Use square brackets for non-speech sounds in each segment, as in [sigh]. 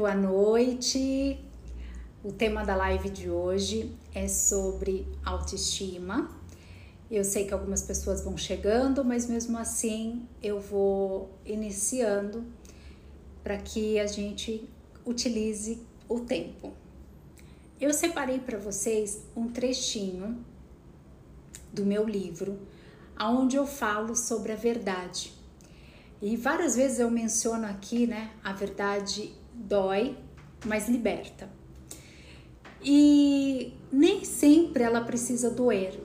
Boa noite. O tema da live de hoje é sobre autoestima. Eu sei que algumas pessoas vão chegando, mas mesmo assim eu vou iniciando para que a gente utilize o tempo. Eu separei para vocês um trechinho do meu livro, onde eu falo sobre a verdade. E várias vezes eu menciono aqui, né, a verdade dói, mas liberta. E nem sempre ela precisa doer,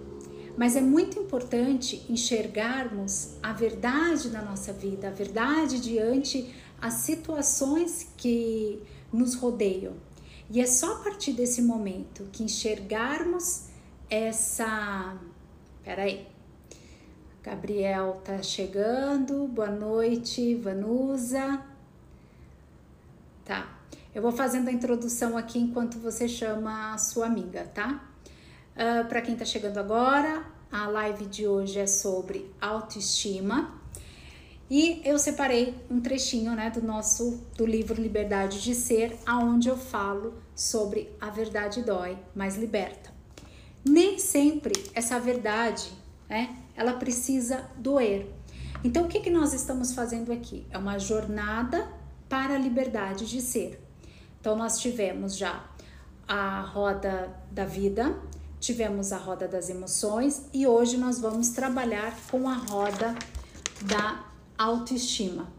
mas é muito importante enxergarmos a verdade na nossa vida, a verdade diante as situações que nos rodeiam. E é só a partir desse momento que enxergarmos essa. Peraí. Gabriel tá chegando. Boa noite, Vanusa. Tá. Eu vou fazendo a introdução aqui enquanto você chama a sua amiga, tá? Uh, ah, Para quem tá chegando agora, a live de hoje é sobre autoestima. E eu separei um trechinho, né, do nosso do livro Liberdade de Ser, aonde eu falo sobre a verdade dói, mas liberta. Nem sempre essa verdade, né, ela precisa doer. Então o que que nós estamos fazendo aqui? É uma jornada para a liberdade de ser. Então nós tivemos já a roda da vida, tivemos a roda das emoções e hoje nós vamos trabalhar com a roda da autoestima.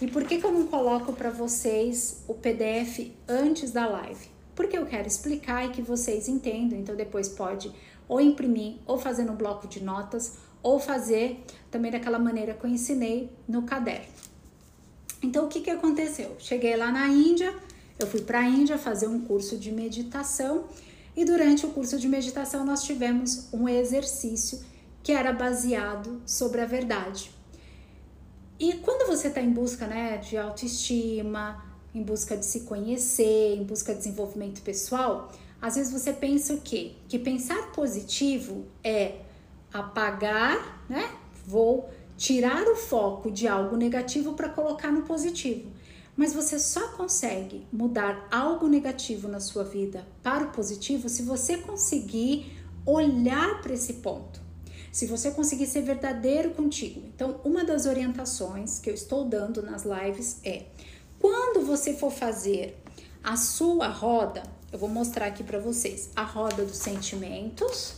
E por que, que eu não coloco para vocês o PDF antes da live? Porque eu quero explicar e que vocês entendam. Então depois pode ou imprimir, ou fazer no bloco de notas, ou fazer também daquela maneira que eu ensinei no caderno. Então o que, que aconteceu? Cheguei lá na Índia, eu fui para a Índia fazer um curso de meditação e durante o curso de meditação nós tivemos um exercício que era baseado sobre a verdade. E quando você está em busca né, de autoestima, em busca de se conhecer, em busca de desenvolvimento pessoal, às vezes você pensa o quê? Que pensar positivo é apagar, né? Vou tirar o foco de algo negativo para colocar no positivo. Mas você só consegue mudar algo negativo na sua vida para o positivo se você conseguir olhar para esse ponto se você conseguir ser verdadeiro contigo. Então, uma das orientações que eu estou dando nas lives é: quando você for fazer a sua roda, eu vou mostrar aqui para vocês a roda dos sentimentos.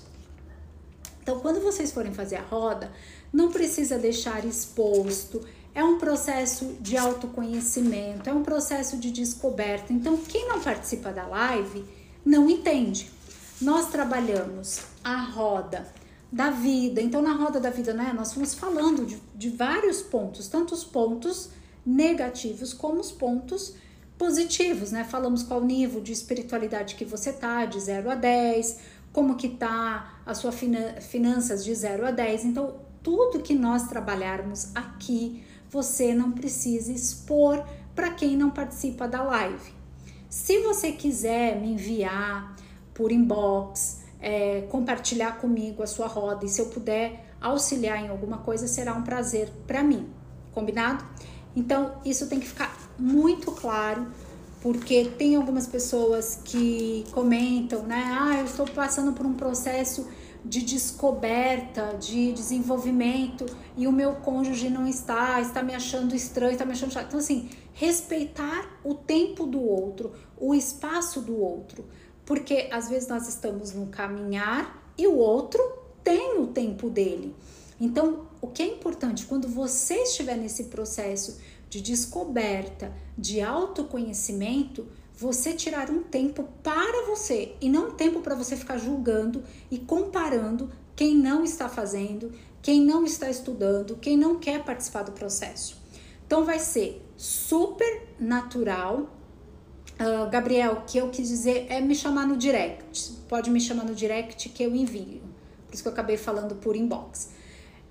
Então, quando vocês forem fazer a roda, não precisa deixar exposto. É um processo de autoconhecimento, é um processo de descoberta. Então, quem não participa da live não entende. Nós trabalhamos a roda da vida. Então, na roda da vida, né, nós fomos falando de, de vários pontos, tanto os pontos negativos como os pontos positivos, né? Falamos qual nível de espiritualidade que você tá, de 0 a 10, como que tá a sua fina, finanças de 0 a 10. Então, tudo que nós trabalharmos aqui, você não precisa expor para quem não participa da live. Se você quiser me enviar por inbox, é, compartilhar comigo a sua roda e se eu puder auxiliar em alguma coisa, será um prazer para mim. Combinado? Então, isso tem que ficar muito claro, porque tem algumas pessoas que comentam, né? Ah, eu estou passando por um processo de descoberta, de desenvolvimento e o meu cônjuge não está, está me achando estranho, está me achando chato. Então, assim, respeitar o tempo do outro, o espaço do outro porque às vezes nós estamos no caminhar e o outro tem o tempo dele. Então, o que é importante quando você estiver nesse processo de descoberta, de autoconhecimento, você tirar um tempo para você e não um tempo para você ficar julgando e comparando quem não está fazendo, quem não está estudando, quem não quer participar do processo. Então vai ser super natural Uh, Gabriel, que eu quis dizer é me chamar no direct. Pode me chamar no direct que eu envio. Por isso que eu acabei falando por inbox.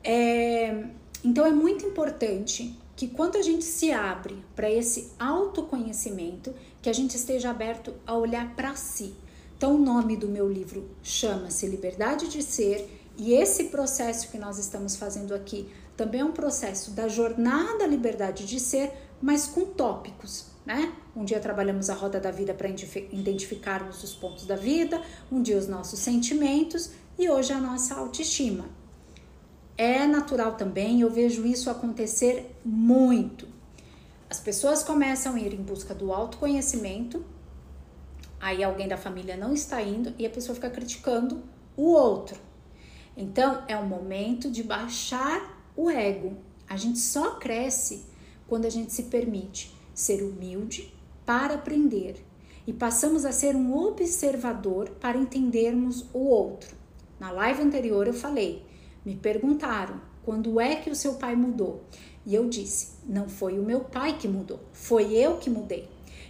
É, então é muito importante que quando a gente se abre para esse autoconhecimento, que a gente esteja aberto a olhar para si. Então o nome do meu livro chama-se Liberdade de Ser e esse processo que nós estamos fazendo aqui também é um processo da jornada liberdade de ser, mas com tópicos né? Um dia trabalhamos a roda da vida para identificarmos os pontos da vida, um dia os nossos sentimentos e hoje a nossa autoestima. É natural também, eu vejo isso acontecer muito. As pessoas começam a ir em busca do autoconhecimento, aí alguém da família não está indo e a pessoa fica criticando o outro. Então é um momento de baixar o ego. A gente só cresce quando a gente se permite ser humilde para aprender e passamos a ser um observador para entendermos o outro. Na live anterior eu falei, me perguntaram quando é que o seu pai mudou? E eu disse, não foi o meu pai que mudou, foi eu que mudei.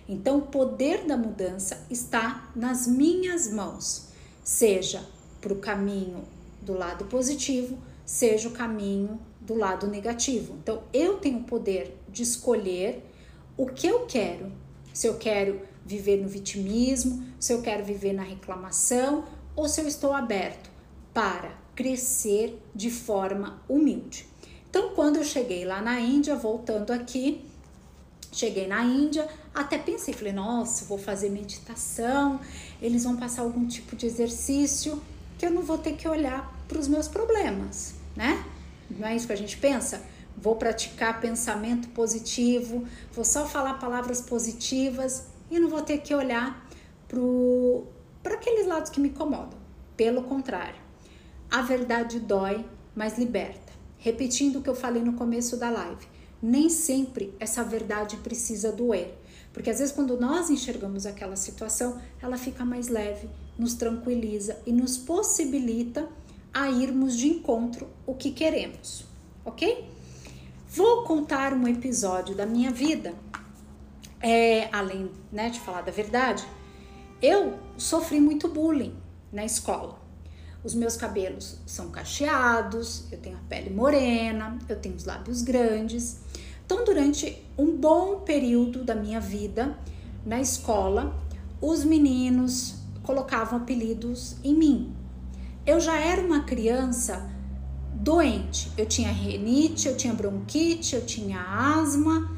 Então o poder da mudança está nas minhas mãos, seja para o caminho do lado positivo, seja o caminho do lado negativo. Então eu tenho o poder de escolher o que eu quero. Se eu quero viver no vitimismo, se eu quero viver na reclamação ou se eu estou aberto para crescer de forma humilde. Então, quando eu cheguei lá na Índia, voltando aqui, cheguei na Índia, até pensei, falei, nossa, vou fazer meditação, eles vão passar algum tipo de exercício que eu não vou ter que olhar para os meus problemas, né? Não é isso que a gente pensa? vou praticar pensamento positivo, vou só falar palavras positivas e não vou ter que olhar para aqueles lados que me incomodam. Pelo contrário, a verdade dói, mas liberta. Repetindo o que eu falei no começo da live, nem sempre essa verdade precisa doer, porque às vezes quando nós enxergamos aquela situação, ela fica mais leve, nos tranquiliza e nos possibilita a irmos de encontro o que queremos, ok? Vou contar um episódio da minha vida, é, além né, de falar da verdade. Eu sofri muito bullying na escola. Os meus cabelos são cacheados, eu tenho a pele morena, eu tenho os lábios grandes. Então, durante um bom período da minha vida na escola, os meninos colocavam apelidos em mim. Eu já era uma criança doente. Eu tinha renite, eu tinha bronquite, eu tinha asma.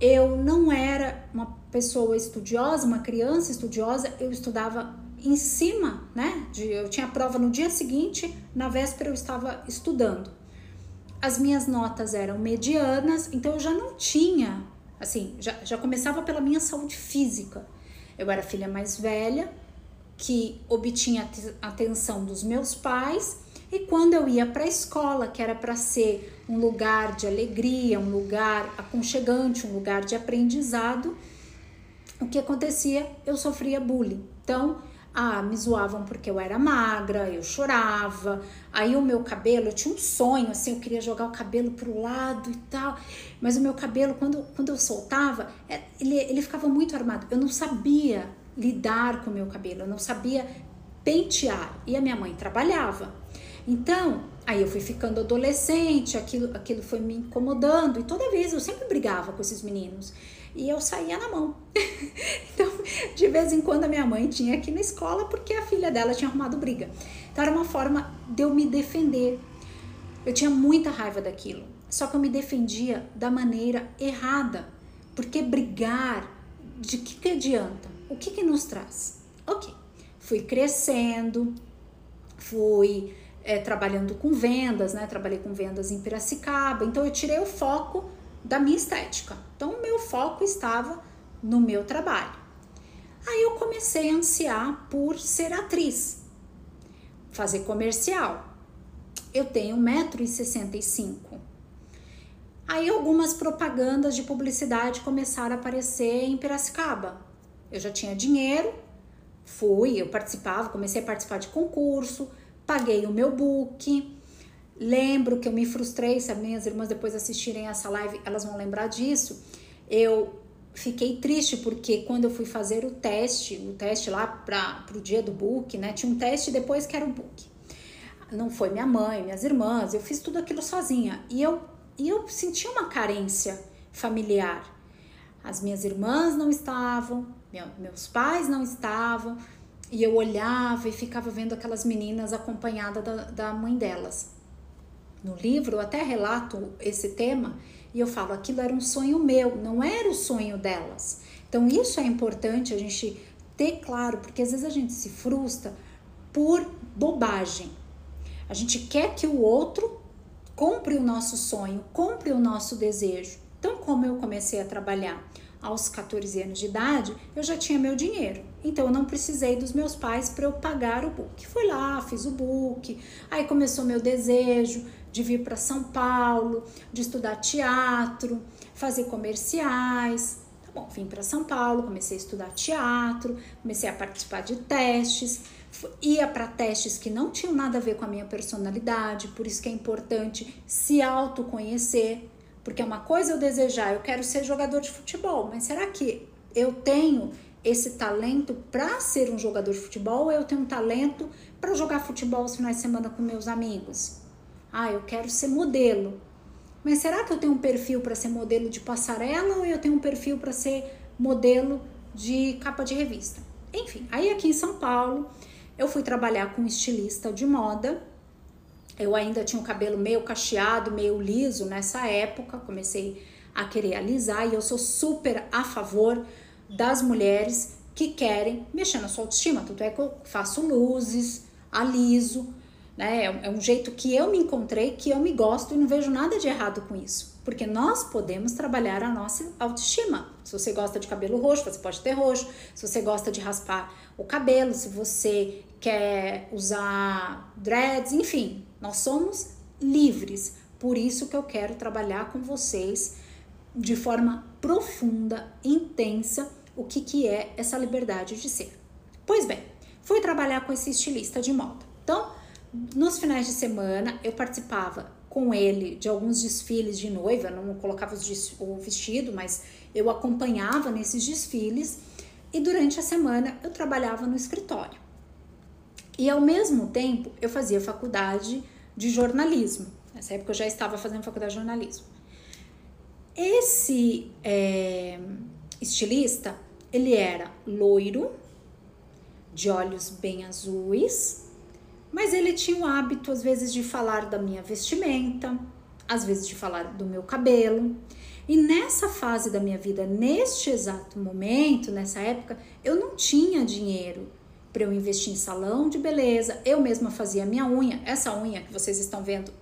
Eu não era uma pessoa estudiosa, uma criança estudiosa, eu estudava em cima, né? De, eu tinha prova no dia seguinte, na véspera eu estava estudando. As minhas notas eram medianas, então eu já não tinha, assim, já, já começava pela minha saúde física. Eu era filha mais velha, que obtinha a atenção dos meus pais e quando eu ia para a escola, que era para ser um lugar de alegria, um lugar aconchegante, um lugar de aprendizado, o que acontecia? Eu sofria bullying. Então, ah, me zoavam porque eu era magra, eu chorava. Aí o meu cabelo, eu tinha um sonho, assim, eu queria jogar o cabelo pro lado e tal. Mas o meu cabelo, quando, quando eu soltava, é, ele, ele ficava muito armado. Eu não sabia lidar com o meu cabelo, eu não sabia pentear. E a minha mãe trabalhava. Então, aí eu fui ficando adolescente, aquilo, aquilo foi me incomodando, e toda vez eu sempre brigava com esses meninos. E eu saía na mão. [laughs] então, de vez em quando a minha mãe tinha aqui na escola porque a filha dela tinha arrumado briga. Então, era uma forma de eu me defender. Eu tinha muita raiva daquilo. Só que eu me defendia da maneira errada. Porque brigar, de que, que adianta? O que, que nos traz? Ok, fui crescendo, fui é, trabalhando com vendas, né? Trabalhei com vendas em Piracicaba, então eu tirei o foco da minha estética. Então o meu foco estava no meu trabalho. Aí eu comecei a ansiar por ser atriz, fazer comercial. Eu tenho 1,65m. Aí algumas propagandas de publicidade começaram a aparecer em Piracicaba. Eu já tinha dinheiro, fui, eu participava, comecei a participar de concurso, paguei o meu book. Lembro que eu me frustrei, se as minhas irmãs depois assistirem essa live, elas vão lembrar disso. Eu fiquei triste porque quando eu fui fazer o teste, o teste lá para o dia do book, né? Tinha um teste depois que era o book. Não foi minha mãe, minhas irmãs, eu fiz tudo aquilo sozinha. E eu, e eu senti uma carência familiar. As minhas irmãs não estavam, meu, meus pais não estavam, e eu olhava e ficava vendo aquelas meninas acompanhadas da, da mãe delas. No livro eu até relato esse tema, E eu falo, aquilo era um sonho meu, não era o sonho delas. Então isso é importante a gente ter claro, porque às vezes a gente se frustra por bobagem. A gente quer que o outro compre o nosso sonho, compre o nosso desejo. Então, como eu comecei a trabalhar aos 14 anos de idade, eu já tinha meu dinheiro. Então, eu não precisei dos meus pais para eu pagar o book. Fui lá, fiz o book. Aí começou meu desejo de vir para São Paulo, de estudar teatro, fazer comerciais. Tá bom, vim para São Paulo, comecei a estudar teatro, comecei a participar de testes ia para testes que não tinham nada a ver com a minha personalidade, por isso que é importante se autoconhecer, porque é uma coisa eu desejar, eu quero ser jogador de futebol, mas será que eu tenho esse talento para ser um jogador de futebol ou eu tenho um talento para jogar futebol os finais de semana com meus amigos? Ah, eu quero ser modelo. Mas será que eu tenho um perfil para ser modelo de passarela ou eu tenho um perfil para ser modelo de capa de revista? Enfim, aí aqui em São Paulo, eu fui trabalhar com um estilista de moda. Eu ainda tinha o cabelo meio cacheado, meio liso nessa época. Comecei a querer alisar e eu sou super a favor das mulheres que querem mexer na sua autoestima. Tanto é que eu faço luzes, aliso, né? É, é um jeito que eu me encontrei, que eu me gosto e não vejo nada de errado com isso. Porque nós podemos trabalhar a nossa autoestima. Se você gosta de cabelo roxo, você pode ter roxo. Se você gosta de raspar o cabelo, se você quer usar dreads, enfim, nós somos livres. Por isso que eu quero trabalhar com vocês de forma profunda, intensa, o que, que é essa liberdade de ser. Pois bem, fui trabalhar com esse estilista de moda. Então, nos finais de semana eu participava com ele de alguns desfiles de noiva, não colocava o vestido, mas eu acompanhava nesses desfiles e durante a semana eu trabalhava no escritório. E ao mesmo tempo eu fazia faculdade de jornalismo. Nessa época eu já estava fazendo faculdade de jornalismo. Esse é, estilista, ele era loiro, de olhos bem azuis, mas ele tinha o hábito, às vezes, de falar da minha vestimenta, às vezes de falar do meu cabelo. E nessa fase da minha vida, neste exato momento, nessa época, eu não tinha dinheiro para eu investir em salão de beleza. Eu mesma fazia minha unha. Essa unha que vocês estão vendo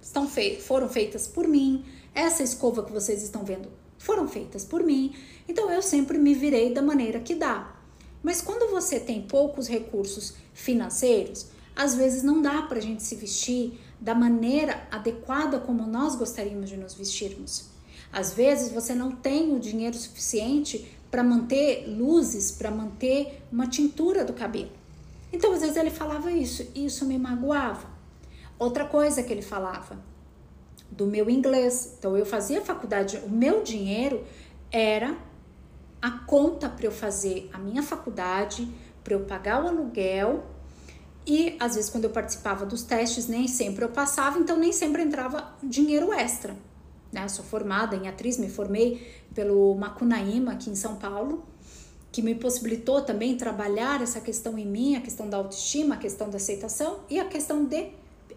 estão fei foram feitas por mim. Essa escova que vocês estão vendo foram feitas por mim. Então eu sempre me virei da maneira que dá. Mas quando você tem poucos recursos financeiros, às vezes não dá para a gente se vestir da maneira adequada como nós gostaríamos de nos vestirmos. Às vezes você não tem o dinheiro suficiente para manter luzes, para manter uma tintura do cabelo. Então, às vezes ele falava isso, e isso me magoava. Outra coisa que ele falava do meu inglês. Então, eu fazia faculdade, o meu dinheiro era a conta para eu fazer a minha faculdade, para eu pagar o aluguel e às vezes, quando eu participava dos testes, nem sempre eu passava, então nem sempre entrava dinheiro extra. Né? Sou formada em atriz, me formei pelo Macunaíma, aqui em São Paulo, que me possibilitou também trabalhar essa questão em mim, a questão da autoestima, a questão da aceitação e a questão de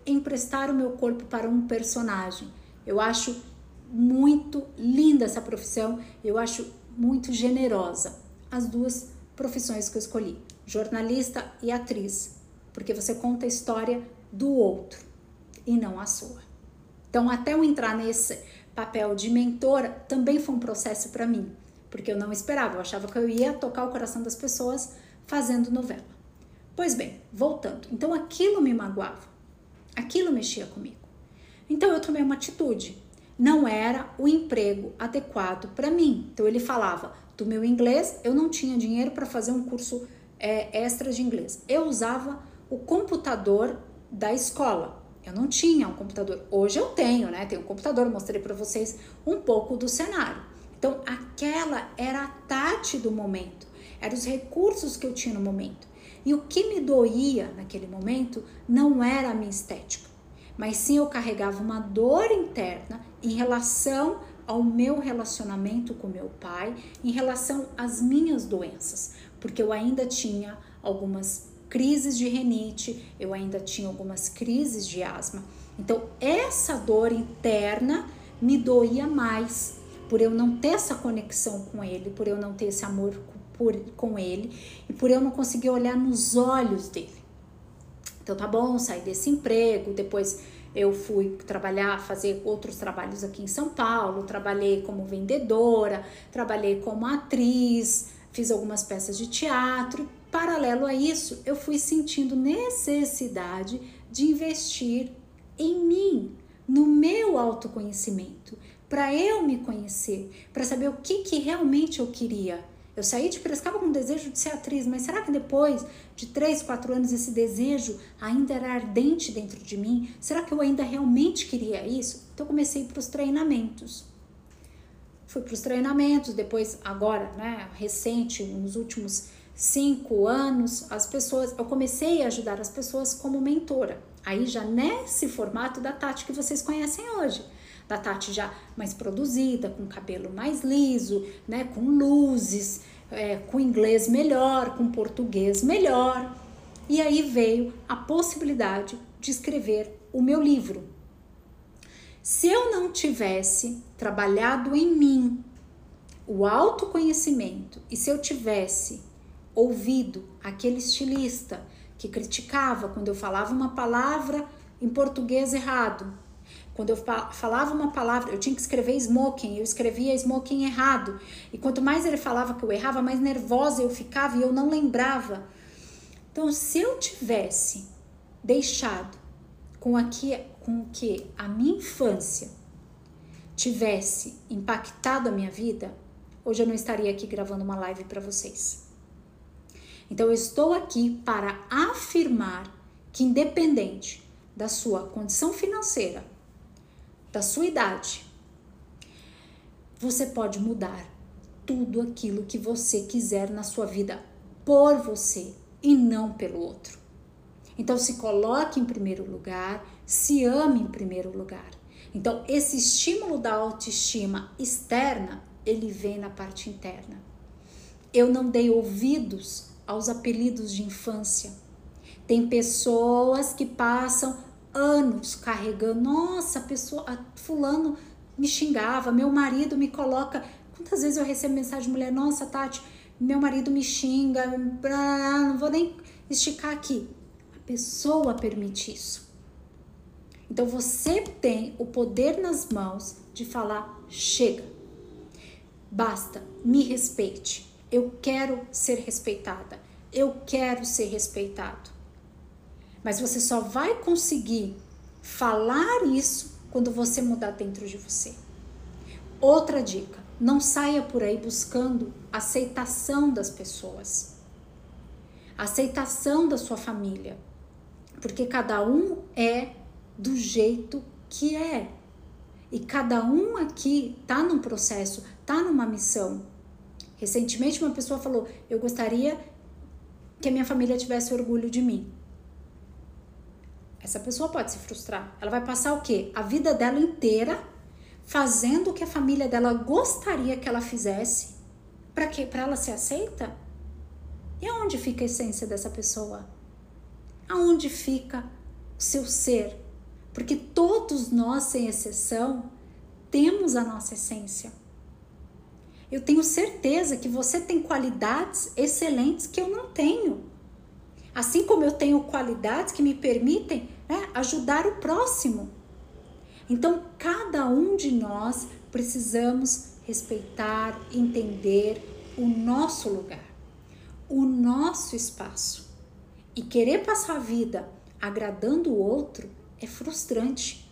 emprestar o meu corpo para um personagem. Eu acho muito linda essa profissão, eu acho muito generosa. As duas profissões que eu escolhi, jornalista e atriz porque você conta a história do outro e não a sua. Então, até eu entrar nesse papel de mentora, também foi um processo para mim, porque eu não esperava, eu achava que eu ia tocar o coração das pessoas fazendo novela. Pois bem, voltando. Então, aquilo me magoava, aquilo mexia comigo. Então, eu tomei uma atitude. Não era o emprego adequado para mim. Então, ele falava do meu inglês, eu não tinha dinheiro para fazer um curso é, extra de inglês. Eu usava o computador da escola. Eu não tinha um computador. Hoje eu tenho, né? Tenho um computador, mostrei para vocês um pouco do cenário. Então, aquela era a Tati do momento, eram os recursos que eu tinha no momento. E o que me doía naquele momento não era a minha estética, mas sim eu carregava uma dor interna em relação ao meu relacionamento com meu pai, em relação às minhas doenças, porque eu ainda tinha algumas crises de renite, eu ainda tinha algumas crises de asma. Então, essa dor interna me doía mais por eu não ter essa conexão com ele, por eu não ter esse amor por, com ele e por eu não conseguir olhar nos olhos dele. Então tá bom, saí desse emprego, depois eu fui trabalhar, fazer outros trabalhos aqui em São Paulo, trabalhei como vendedora, trabalhei como atriz, fiz algumas peças de teatro. Paralelo a isso, eu fui sentindo necessidade de investir em mim, no meu autoconhecimento, para eu me conhecer, para saber o que, que realmente eu queria. Eu saí de Piracicaba com o desejo de ser atriz, mas será que depois de três, quatro anos esse desejo ainda era ardente dentro de mim? Será que eu ainda realmente queria isso? Então comecei para os treinamentos. Fui para os treinamentos, depois agora, né, recente, nos últimos cinco anos, as pessoas, eu comecei a ajudar as pessoas como mentora. Aí já nesse formato da Tati que vocês conhecem hoje da Tati já mais produzida, com cabelo mais liso, né, com luzes, é, com inglês melhor, com português melhor. E aí veio a possibilidade de escrever o meu livro. Se eu não tivesse trabalhado em mim o autoconhecimento e se eu tivesse ouvido aquele estilista que criticava quando eu falava uma palavra em português errado, quando eu falava uma palavra, eu tinha que escrever smoking, eu escrevia smoking errado. E quanto mais ele falava que eu errava, mais nervosa eu ficava e eu não lembrava. Então, se eu tivesse deixado com, aqui, com que a minha infância tivesse impactado a minha vida, hoje eu não estaria aqui gravando uma live para vocês. Então, eu estou aqui para afirmar que, independente da sua condição financeira, da sua idade, você pode mudar tudo aquilo que você quiser na sua vida por você e não pelo outro. Então se coloque em primeiro lugar, se ame em primeiro lugar. Então esse estímulo da autoestima externa, ele vem na parte interna. Eu não dei ouvidos aos apelidos de infância. Tem pessoas que passam anos carregando. Nossa, a pessoa, a fulano me xingava, meu marido me coloca. Quantas vezes eu recebo mensagem de mulher, nossa, Tati, meu marido me xinga, não vou nem esticar aqui. A pessoa permite isso. Então você tem o poder nas mãos de falar: chega, basta, me respeite. Eu quero ser respeitada. Eu quero ser respeitado. Mas você só vai conseguir falar isso quando você mudar dentro de você. Outra dica: não saia por aí buscando aceitação das pessoas, aceitação da sua família, porque cada um é do jeito que é. E cada um aqui tá num processo, tá numa missão. Recentemente uma pessoa falou: "Eu gostaria que a minha família tivesse orgulho de mim". Essa pessoa pode se frustrar. Ela vai passar o quê? A vida dela inteira fazendo o que a família dela gostaria que ela fizesse. Para quê? Para ela ser aceita? E aonde fica a essência dessa pessoa? Aonde fica o seu ser? Porque todos nós, sem exceção, temos a nossa essência. Eu tenho certeza que você tem qualidades excelentes que eu não tenho. Assim como eu tenho qualidades que me permitem né, ajudar o próximo. Então, cada um de nós precisamos respeitar, entender o nosso lugar, o nosso espaço. E querer passar a vida agradando o outro é frustrante.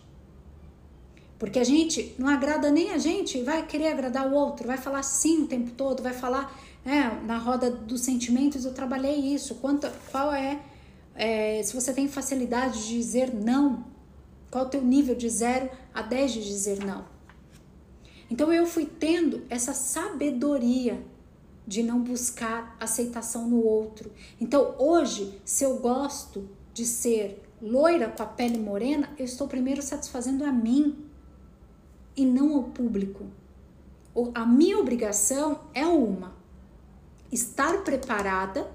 Porque a gente não agrada nem a gente, vai querer agradar o outro, vai falar sim o tempo todo, vai falar é, na roda dos sentimentos eu trabalhei isso. Quanto, qual é, é, se você tem facilidade de dizer não, qual é o teu nível de 0 a 10 de dizer não? Então eu fui tendo essa sabedoria de não buscar aceitação no outro. Então hoje, se eu gosto de ser loira com a pele morena, eu estou primeiro satisfazendo a mim e não ao público. A minha obrigação é uma, estar preparada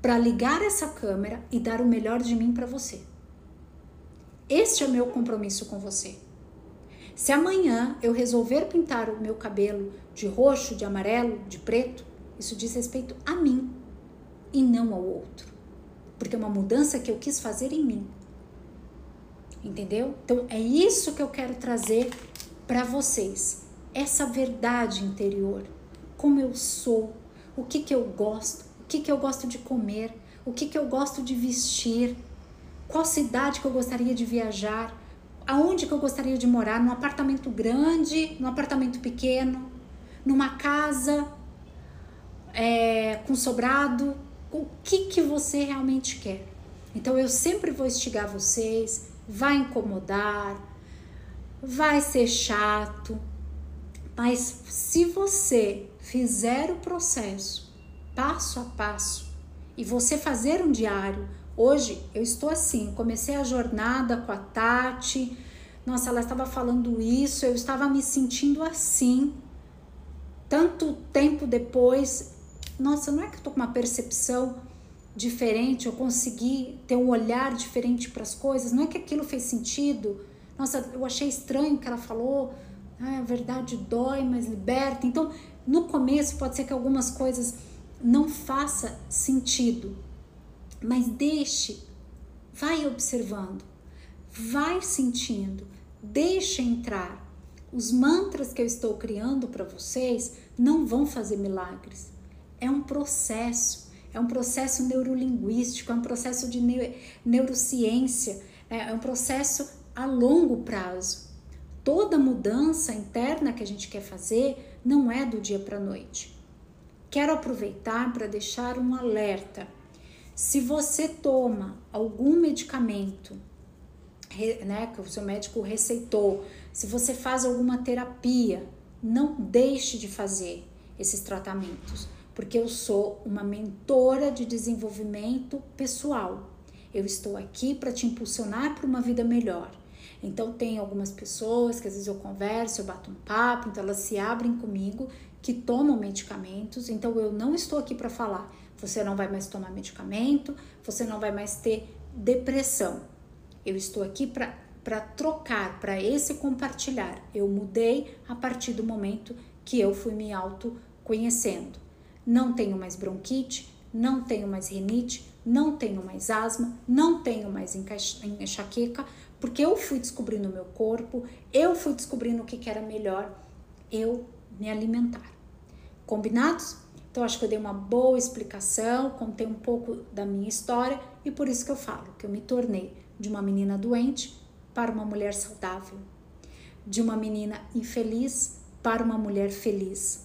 para ligar essa câmera e dar o melhor de mim para você. Este é o meu compromisso com você. Se amanhã eu resolver pintar o meu cabelo de roxo, de amarelo, de preto, isso diz respeito a mim e não ao outro. Porque é uma mudança que eu quis fazer em mim. Entendeu? Então é isso que eu quero trazer para vocês. Essa verdade interior. Como eu sou, o que que eu gosto, o que que eu gosto de comer, o que que eu gosto de vestir, qual cidade que eu gostaria de viajar, aonde que eu gostaria de morar, num apartamento grande, num apartamento pequeno, numa casa é, com sobrado, o que que você realmente quer. Então eu sempre vou instigar vocês, vai incomodar, vai ser chato, mas se você fizer o processo passo a passo e você fazer um diário, hoje eu estou assim, comecei a jornada com a Tati, nossa, ela estava falando isso, eu estava me sentindo assim. Tanto tempo depois, nossa, não é que eu tô com uma percepção diferente, eu consegui ter um olhar diferente para as coisas, não é que aquilo fez sentido. Nossa, eu achei estranho o que ela falou. Ah, a verdade dói, mas liberta. Então, no começo pode ser que algumas coisas não faça sentido, mas deixe, vai observando, vai sentindo, deixa entrar. Os mantras que eu estou criando para vocês não vão fazer milagres. É um processo, é um processo neurolinguístico, é um processo de neurociência, né? é um processo a longo prazo. Toda mudança interna que a gente quer fazer não é do dia para a noite. Quero aproveitar para deixar um alerta. Se você toma algum medicamento né, que o seu médico receitou, se você faz alguma terapia, não deixe de fazer esses tratamentos, porque eu sou uma mentora de desenvolvimento pessoal. Eu estou aqui para te impulsionar para uma vida melhor. Então tem algumas pessoas que às vezes eu converso, eu bato um papo, então elas se abrem comigo que tomam medicamentos. Então eu não estou aqui para falar, você não vai mais tomar medicamento, você não vai mais ter depressão. Eu estou aqui para trocar, para esse compartilhar. Eu mudei a partir do momento que eu fui me autoconhecendo. Não tenho mais bronquite, não tenho mais rinite, não tenho mais asma, não tenho mais enxaqueca, porque eu fui descobrindo o meu corpo, eu fui descobrindo o que, que era melhor eu me alimentar. Combinados? Então acho que eu dei uma boa explicação, contei um pouco da minha história e por isso que eu falo que eu me tornei de uma menina doente para uma mulher saudável, de uma menina infeliz para uma mulher feliz,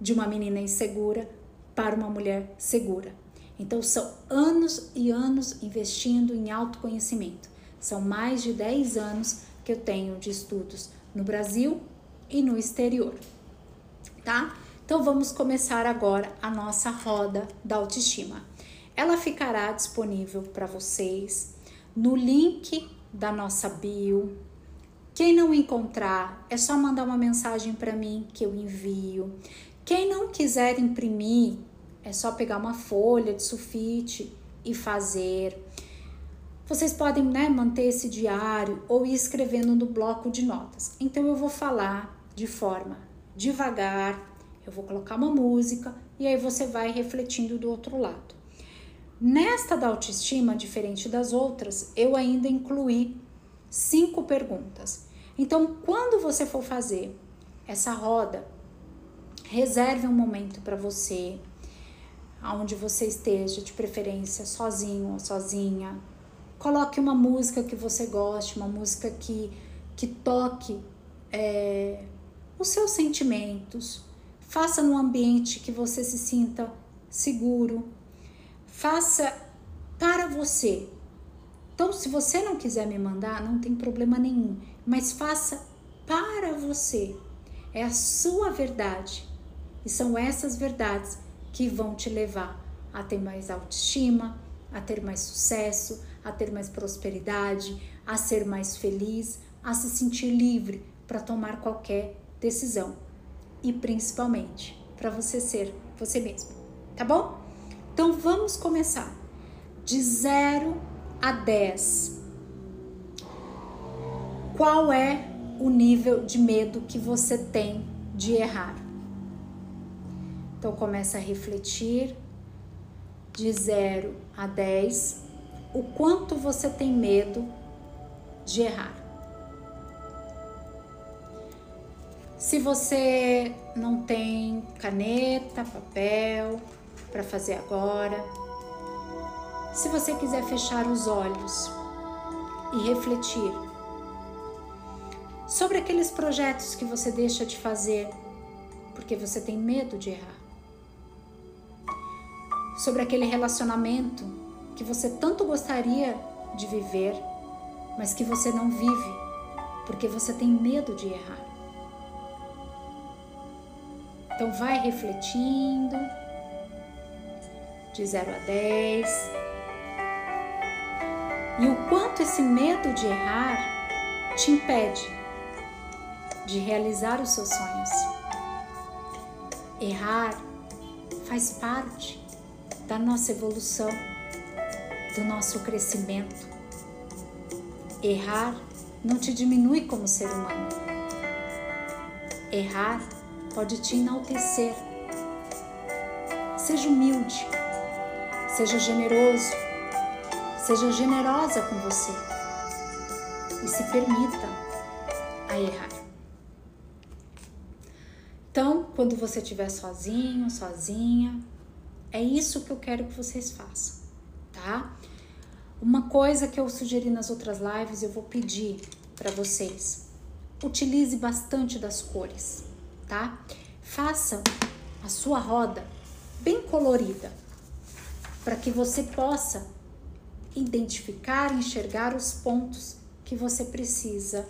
de uma menina insegura para uma mulher segura. Então são anos e anos investindo em autoconhecimento. São mais de 10 anos que eu tenho de estudos no Brasil e no exterior, tá? Então vamos começar agora a nossa roda da autoestima. Ela ficará disponível para vocês no link da nossa bio. Quem não encontrar, é só mandar uma mensagem para mim que eu envio. Quem não quiser imprimir, é só pegar uma folha de sulfite e fazer. Vocês podem né, manter esse diário ou ir escrevendo no bloco de notas. Então eu vou falar de forma devagar, eu vou colocar uma música e aí você vai refletindo do outro lado. Nesta da autoestima, diferente das outras, eu ainda incluí cinco perguntas. Então, quando você for fazer essa roda, reserve um momento para você, onde você esteja, de preferência sozinho ou sozinha, Coloque uma música que você goste, uma música que, que toque é, os seus sentimentos. Faça num ambiente que você se sinta seguro. Faça para você. Então, se você não quiser me mandar, não tem problema nenhum, mas faça para você. É a sua verdade. E são essas verdades que vão te levar a ter mais autoestima, a ter mais sucesso, a ter mais prosperidade, a ser mais feliz, a se sentir livre para tomar qualquer decisão e principalmente para você ser você mesmo, tá bom? Então vamos começar. De 0 a 10. Qual é o nível de medo que você tem de errar. Então começa a refletir de 0 a 10 o quanto você tem medo de errar. Se você não tem caneta, papel para fazer agora, se você quiser fechar os olhos e refletir sobre aqueles projetos que você deixa de fazer porque você tem medo de errar, sobre aquele relacionamento que você tanto gostaria de viver, mas que você não vive porque você tem medo de errar. Então vai refletindo de 0 a 10. E o quanto esse medo de errar te impede de realizar os seus sonhos. Errar faz parte da nossa evolução, do nosso crescimento. Errar não te diminui como ser humano. Errar pode te enaltecer. Seja humilde, seja generoso, seja generosa com você e se permita a errar. Então, quando você estiver sozinho, sozinha, é isso que eu quero que vocês façam? Uma coisa que eu sugeri nas outras lives, eu vou pedir para vocês. Utilize bastante das cores tá? Faça a sua roda bem colorida para que você possa identificar, enxergar os pontos que você precisa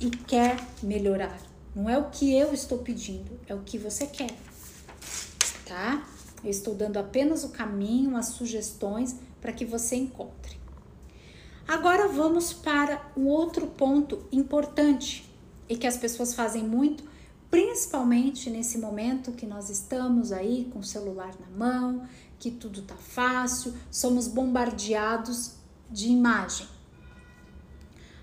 e quer melhorar. Não é o que eu estou pedindo, é o que você quer, tá? Eu estou dando apenas o caminho, as sugestões para que você encontre. Agora vamos para um outro ponto importante e que as pessoas fazem muito principalmente nesse momento que nós estamos aí com o celular na mão, que tudo tá fácil, somos bombardeados de imagem.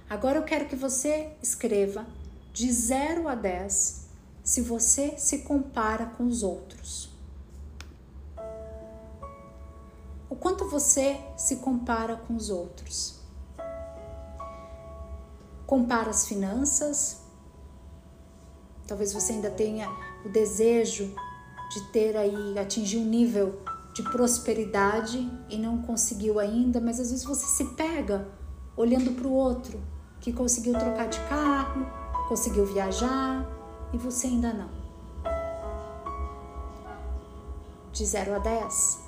Agora eu quero que você escreva de 0 a 10 se você se compara com os outros. O quanto você se compara com os outros? Compara as finanças, Talvez você ainda tenha o desejo de ter aí, atingir um nível de prosperidade e não conseguiu ainda, mas às vezes você se pega olhando para o outro que conseguiu trocar de carro, conseguiu viajar e você ainda não. De 0 a 10.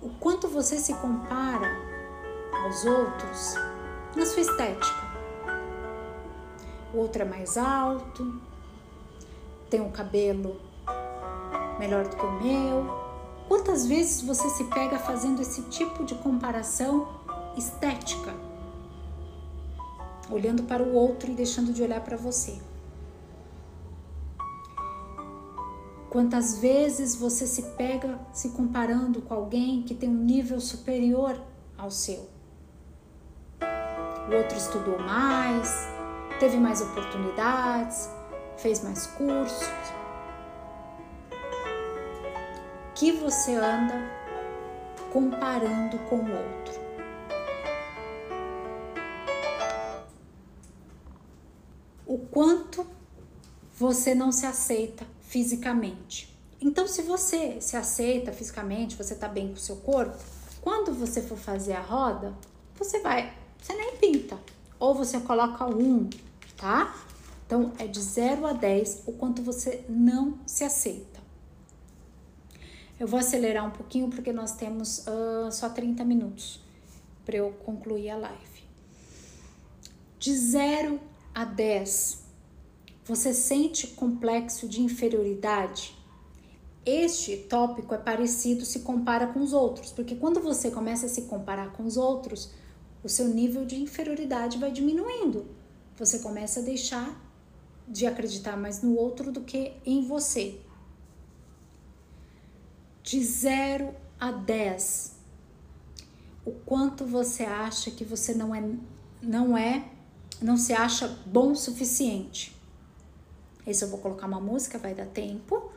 O quanto você se compara aos outros na sua estética o outro é mais alto, tem um cabelo melhor do que o meu. Quantas vezes você se pega fazendo esse tipo de comparação estética? Olhando para o outro e deixando de olhar para você. Quantas vezes você se pega se comparando com alguém que tem um nível superior ao seu? O outro estudou mais, teve mais oportunidades, fez mais cursos. Que você anda comparando com o outro. O quanto você não se aceita fisicamente. Então, se você se aceita fisicamente, você tá bem com o seu corpo, quando você for fazer a roda, você vai, você nem pinta. Ou você coloca um, tá? Então, é de 0 a 10 o quanto você não se aceita. Eu vou acelerar um pouquinho porque nós temos uh, só 30 minutos para eu concluir a live. De 0 a 10, você sente complexo de inferioridade? Este tópico é parecido se compara com os outros, porque quando você começa a se comparar com os outros, o seu nível de inferioridade vai diminuindo você começa a deixar de acreditar mais no outro do que em você. De 0 a 10, o quanto você acha que você não é, não é não se acha bom o suficiente. Esse eu vou colocar uma música, vai dar tempo.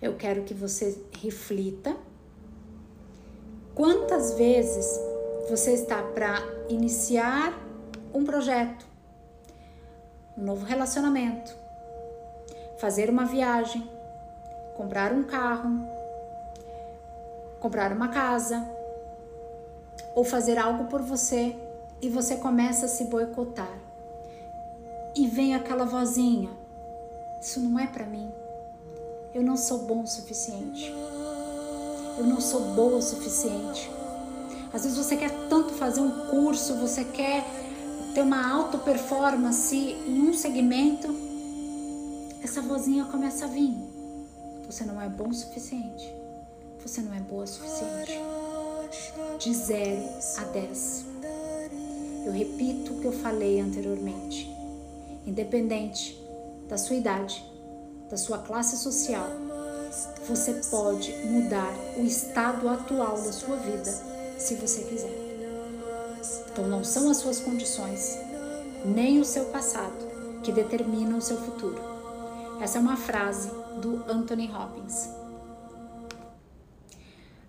Eu quero que você reflita. Quantas vezes você está para iniciar um projeto, um novo relacionamento, fazer uma viagem, comprar um carro, comprar uma casa ou fazer algo por você e você começa a se boicotar. E vem aquela vozinha: Isso não é para mim. Eu não sou bom o suficiente. Eu não sou boa o suficiente. Às vezes você quer tanto fazer um curso, você quer ter uma alta performance em um segmento, essa vozinha começa a vir. Você não é bom o suficiente. Você não é boa o suficiente. De 0 a 10. Eu repito o que eu falei anteriormente. Independente da sua idade, da sua classe social, você pode mudar o estado atual da sua vida se você quiser. Então não são as suas condições, nem o seu passado que determinam o seu futuro. Essa é uma frase do Anthony Robbins.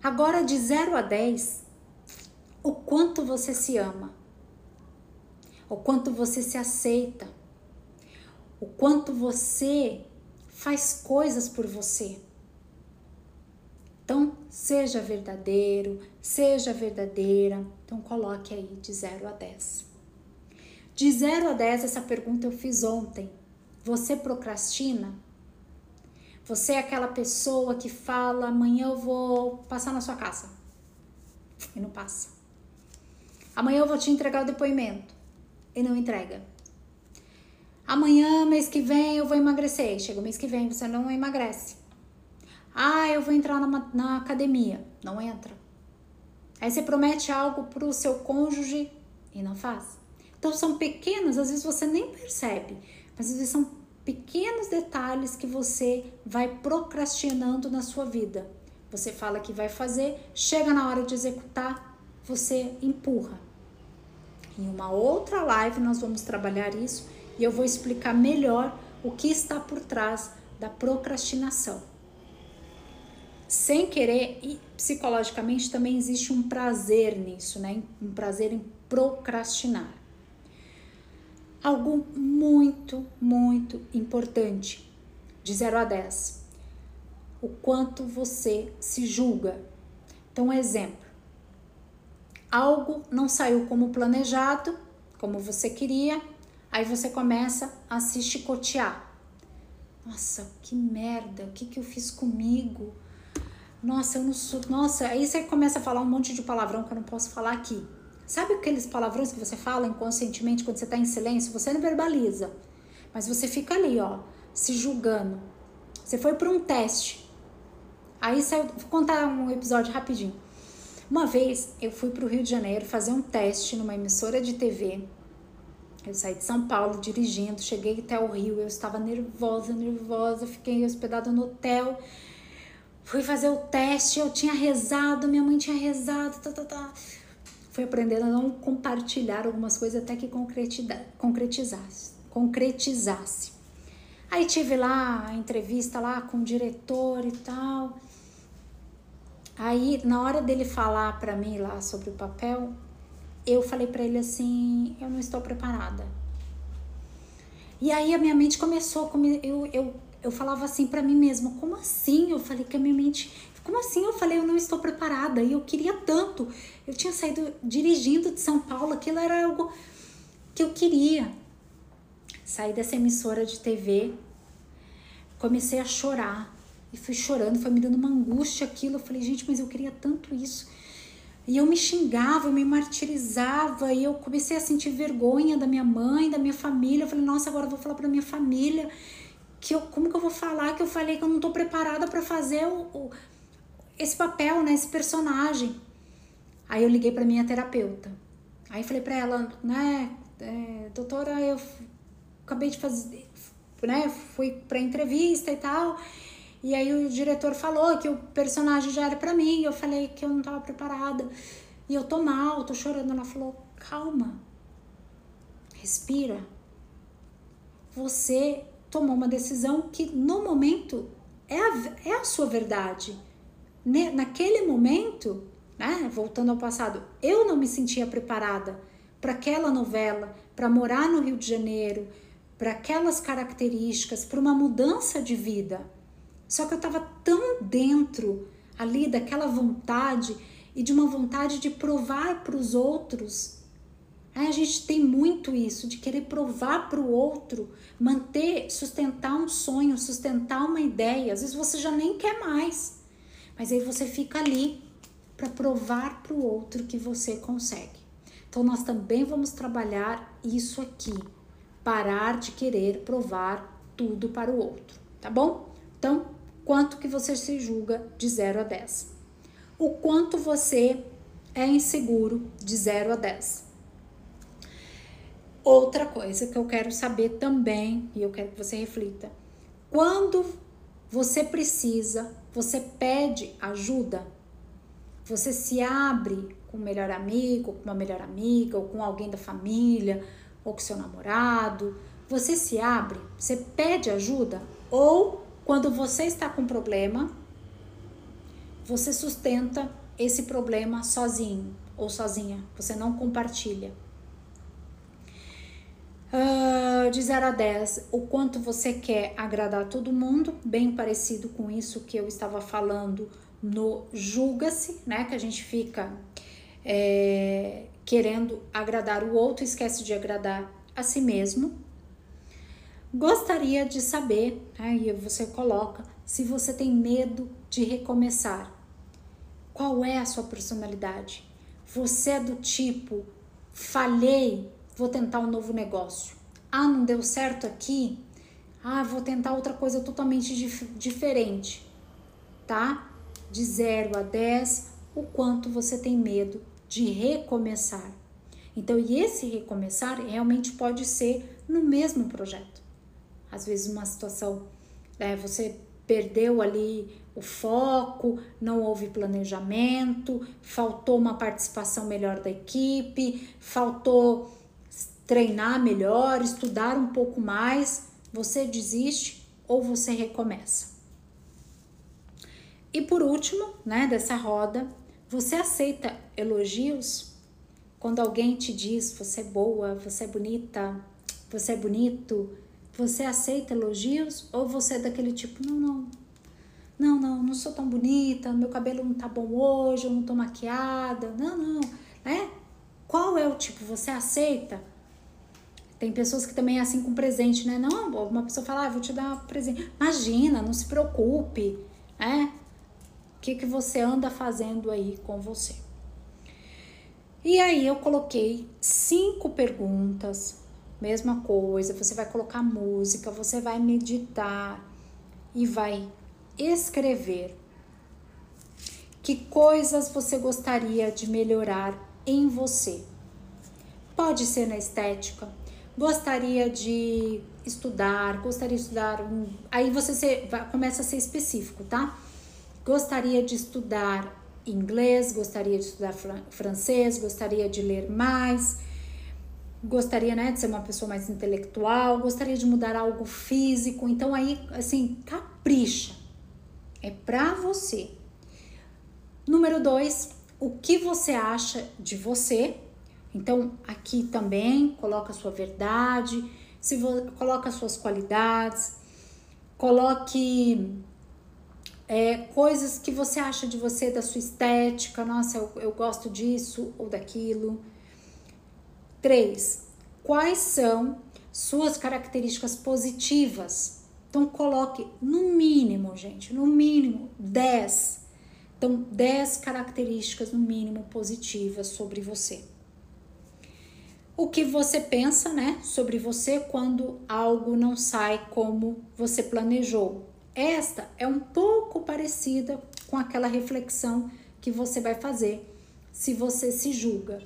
Agora, de 0 a 10, o quanto você se ama, o quanto você se aceita, o quanto você faz coisas por você. Então, seja verdadeiro, seja verdadeira. Então, coloque aí de 0 a 10. De 0 a 10, essa pergunta eu fiz ontem. Você procrastina? Você é aquela pessoa que fala: amanhã eu vou passar na sua casa. E não passa. Amanhã eu vou te entregar o depoimento. E não entrega. Amanhã, mês que vem, eu vou emagrecer. Chega o mês que vem, você não emagrece. Ah, eu vou entrar na, na academia. Não entra. Aí você promete algo para o seu cônjuge e não faz. Então são pequenos, às vezes você nem percebe, mas às vezes são pequenos detalhes que você vai procrastinando na sua vida. Você fala que vai fazer, chega na hora de executar, você empurra. Em uma outra live nós vamos trabalhar isso e eu vou explicar melhor o que está por trás da procrastinação sem querer, e psicologicamente também existe um prazer nisso, né? Um prazer em procrastinar. Algo muito, muito importante, de 0 a 10. O quanto você se julga. Então, exemplo. Algo não saiu como planejado, como você queria, aí você começa a se chicotear. Nossa, que merda, o que, que eu fiz comigo? Nossa, eu não sou. Nossa, aí você começa a falar um monte de palavrão que eu não posso falar aqui. Sabe aqueles palavrões que você fala inconscientemente quando você está em silêncio? Você não verbaliza, mas você fica ali, ó, se julgando. Você foi para um teste. Aí saiu. Vou contar um episódio rapidinho. Uma vez eu fui para o Rio de Janeiro fazer um teste numa emissora de TV. Eu saí de São Paulo dirigindo, cheguei até o Rio, eu estava nervosa, nervosa, fiquei hospedada no hotel. Fui fazer o teste, eu tinha rezado, minha mãe tinha rezado, tá, tá, tá. Fui aprendendo a não compartilhar algumas coisas até que concretizasse. concretizasse. Aí tive lá a entrevista lá com o diretor e tal. Aí, na hora dele falar para mim lá sobre o papel, eu falei para ele assim: eu não estou preparada. E aí a minha mente começou, eu, eu eu falava assim para mim mesma, como assim? Eu falei que a minha mente, como assim? Eu falei, eu não estou preparada e eu queria tanto. Eu tinha saído dirigindo de São Paulo, aquilo era algo que eu queria. Saí dessa emissora de TV, comecei a chorar e fui chorando, foi me dando uma angústia aquilo. Eu falei, gente, mas eu queria tanto isso. E eu me xingava, eu me martirizava, e eu comecei a sentir vergonha da minha mãe, da minha família. Eu falei, nossa, agora eu vou falar para minha família que eu, como que eu vou falar que eu falei que eu não tô preparada para fazer o, o, esse papel, né, esse personagem. Aí eu liguei para minha terapeuta. Aí falei para ela, né, é, doutora, eu acabei de fazer, né, fui para entrevista e tal. E aí o diretor falou que o personagem já era para mim. Eu falei que eu não tava preparada. E eu tô mal, tô chorando. Ela falou: "Calma. respira. Você tomou uma decisão que no momento é a, é a sua verdade. Naquele momento, né, voltando ao passado, eu não me sentia preparada para aquela novela, para morar no Rio de Janeiro, para aquelas características, para uma mudança de vida. Só que eu estava tão dentro ali daquela vontade e de uma vontade de provar para os outros. É, a gente tem muito isso, de querer provar para o outro, manter, sustentar um sonho, sustentar uma ideia. Às vezes você já nem quer mais, mas aí você fica ali para provar para o outro que você consegue. Então, nós também vamos trabalhar isso aqui. Parar de querer provar tudo para o outro, tá bom? Então, quanto que você se julga de 0 a 10? O quanto você é inseguro de 0 a 10? Outra coisa que eu quero saber também, e eu quero que você reflita: quando você precisa, você pede ajuda, você se abre com o melhor amigo, com uma melhor amiga, ou com alguém da família, ou com seu namorado. Você se abre, você pede ajuda, ou quando você está com problema, você sustenta esse problema sozinho ou sozinha, você não compartilha. Uh, de 0 a 10, o quanto você quer agradar todo mundo, bem parecido com isso que eu estava falando no julga-se, né? Que a gente fica é, querendo agradar o outro, esquece de agradar a si mesmo. Gostaria de saber, aí você coloca, se você tem medo de recomeçar. Qual é a sua personalidade? Você é do tipo, falhei, vou tentar um novo negócio. Ah, não deu certo aqui? Ah, vou tentar outra coisa totalmente dif diferente, tá? De 0 a 10, o quanto você tem medo de recomeçar. Então, e esse recomeçar realmente pode ser no mesmo projeto. Às vezes, uma situação, é, você perdeu ali o foco, não houve planejamento, faltou uma participação melhor da equipe, faltou treinar melhor, estudar um pouco mais, você desiste ou você recomeça. E por último, né, dessa roda, você aceita elogios? Quando alguém te diz você é boa, você é bonita, você é bonito, você aceita elogios? Ou você é daquele tipo, não, não, não, não, não sou tão bonita, meu cabelo não tá bom hoje, eu não tô maquiada, não, não, né? Qual é o tipo? Você aceita? Tem pessoas que também é assim com presente, né? Não, uma pessoa fala, ah, vou te dar um presente. Imagina, não se preocupe, né? O que, que você anda fazendo aí com você? E aí eu coloquei cinco perguntas, mesma coisa. Você vai colocar música, você vai meditar e vai escrever que coisas você gostaria de melhorar em você. Pode ser na estética, gostaria de estudar, gostaria de estudar um. Aí você se, começa a ser específico, tá? Gostaria de estudar inglês, gostaria de estudar francês, gostaria de ler mais, gostaria né, de ser uma pessoa mais intelectual, gostaria de mudar algo físico. Então aí, assim, capricha. É pra você. Número dois, o que você acha de você? Então aqui também coloca a sua verdade, se coloca suas qualidades, coloque é, coisas que você acha de você, da sua estética, nossa, eu, eu gosto disso ou daquilo. Três, quais são suas características positivas? Então coloque no mínimo, gente, no mínimo 10. Então, 10 características no mínimo positivas sobre você. O que você pensa, né, sobre você quando algo não sai como você planejou? Esta é um pouco parecida com aquela reflexão que você vai fazer se você se julga.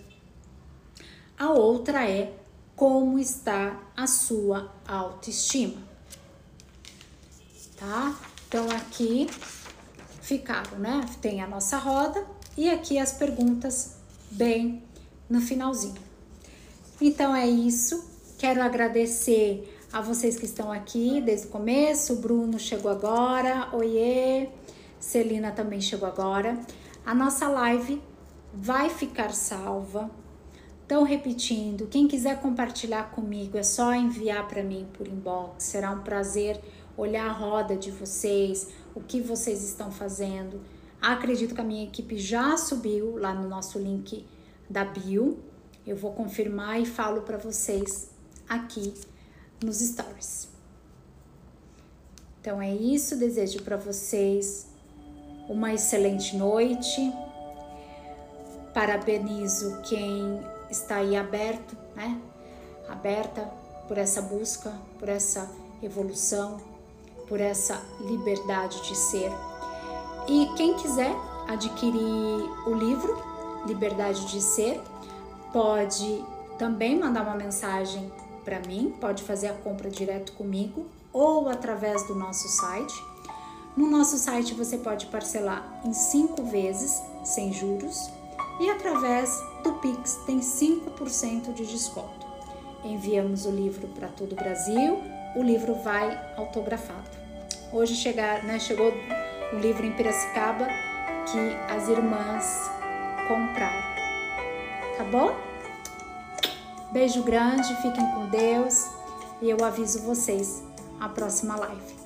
A outra é como está a sua autoestima. Tá? Então aqui ficaram, né? Tem a nossa roda e aqui as perguntas bem no finalzinho. Então é isso. Quero agradecer a vocês que estão aqui desde o começo. O Bruno chegou agora. Oiê. Celina também chegou agora. A nossa live vai ficar salva. Então, repetindo, quem quiser compartilhar comigo é só enviar para mim por inbox. Será um prazer olhar a roda de vocês, o que vocês estão fazendo. Acredito que a minha equipe já subiu lá no nosso link da bio. Eu vou confirmar e falo para vocês aqui nos stories. Então é isso, desejo para vocês uma excelente noite. Parabenizo quem está aí aberto, né? Aberta por essa busca, por essa evolução, por essa liberdade de ser. E quem quiser adquirir o livro Liberdade de Ser, pode também mandar uma mensagem para mim, pode fazer a compra direto comigo ou através do nosso site. No nosso site você pode parcelar em cinco vezes sem juros e através do Pix tem 5% de desconto. Enviamos o livro para todo o Brasil, o livro vai autografado. Hoje chegar, né, chegou o livro em Piracicaba que as irmãs compraram. Tá bom? Beijo grande, fiquem com Deus e eu aviso vocês a próxima live.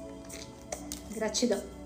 Gratidão.